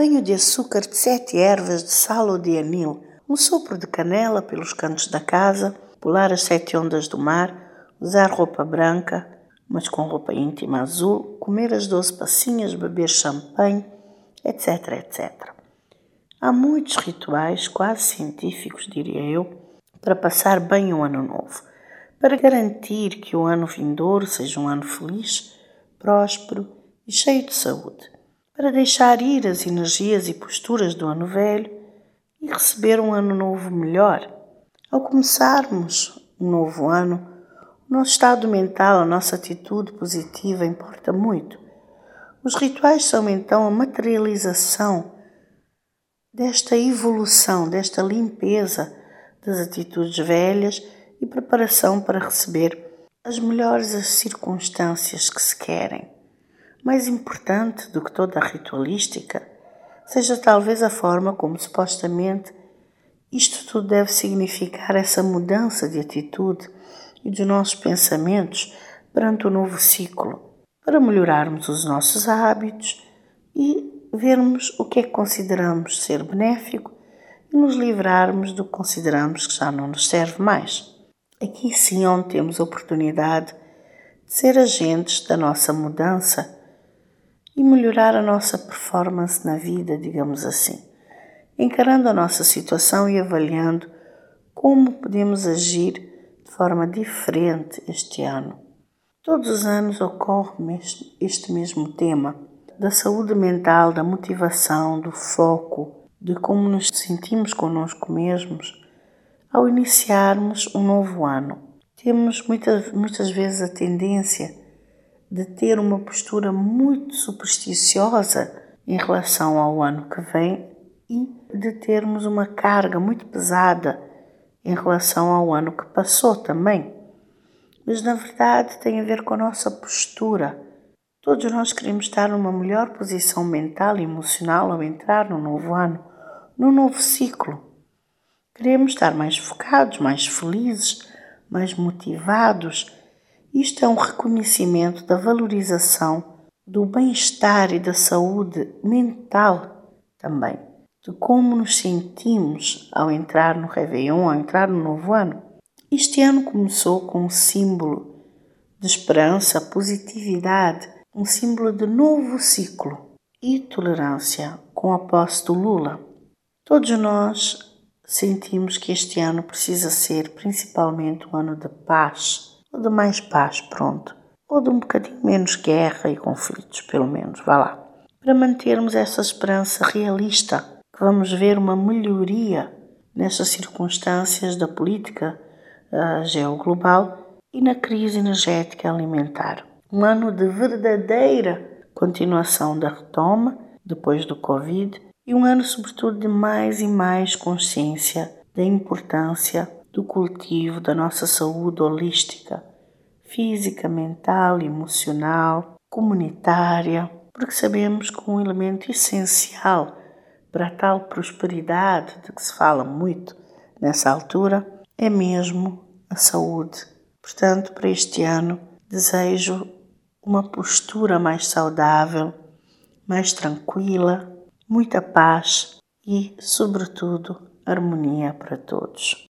banho de açúcar de sete ervas de sal ou de anil, um sopro de canela pelos cantos da casa, pular as sete ondas do mar, usar roupa branca, mas com roupa íntima azul, comer as doze passinhas, beber champanhe, etc, etc. Há muitos rituais, quase científicos, diria eu, para passar bem o ano novo, para garantir que o ano vindouro seja um ano feliz, próspero e cheio de saúde, para deixar ir as energias e posturas do ano velho e receber um ano novo melhor. Ao começarmos um novo ano, o nosso estado mental, a nossa atitude positiva importa muito. Os rituais são então a materialização desta evolução, desta limpeza das atitudes velhas e preparação para receber as melhores circunstâncias que se querem. Mais importante do que toda a ritualística, seja talvez a forma como supostamente isto tudo deve significar essa mudança de atitude e dos nossos pensamentos perante o novo ciclo, para melhorarmos os nossos hábitos e vermos o que é que consideramos ser benéfico e nos livrarmos do que consideramos que já não nos serve mais. Aqui sim onde temos a oportunidade de ser agentes da nossa mudança e melhorar a nossa performance na vida, digamos assim, encarando a nossa situação e avaliando como podemos agir de forma diferente este ano. Todos os anos ocorre este mesmo tema da saúde mental, da motivação, do foco, de como nos sentimos connosco mesmos ao iniciarmos um novo ano. Temos muitas, muitas vezes a tendência de ter uma postura muito supersticiosa em relação ao ano que vem e de termos uma carga muito pesada em relação ao ano que passou também. Mas na verdade tem a ver com a nossa postura. Todos nós queremos estar numa melhor posição mental e emocional ao entrar no novo ano, no novo ciclo. Queremos estar mais focados, mais felizes, mais motivados. Isto é um reconhecimento da valorização do bem-estar e da saúde mental também de como nos sentimos ao entrar no Réveillon, ao entrar no novo ano. Este ano começou com um símbolo de esperança, positividade, um símbolo de novo ciclo e tolerância com a posse do Lula. Todos nós sentimos que este ano precisa ser principalmente um ano de paz, ou de mais paz, pronto, ou de um bocadinho menos guerra e conflitos, pelo menos, vá lá, para mantermos essa esperança realista vamos ver uma melhoria nestas circunstâncias da política uh, geoglobal e na crise energética alimentar. Um ano de verdadeira continuação da retoma depois do Covid e um ano, sobretudo, de mais e mais consciência da importância do cultivo da nossa saúde holística, física, mental, emocional, comunitária, porque sabemos que um elemento essencial para tal prosperidade de que se fala muito nessa altura é mesmo a saúde. Portanto, para este ano, desejo uma postura mais saudável, mais tranquila, muita paz e, sobretudo, harmonia para todos.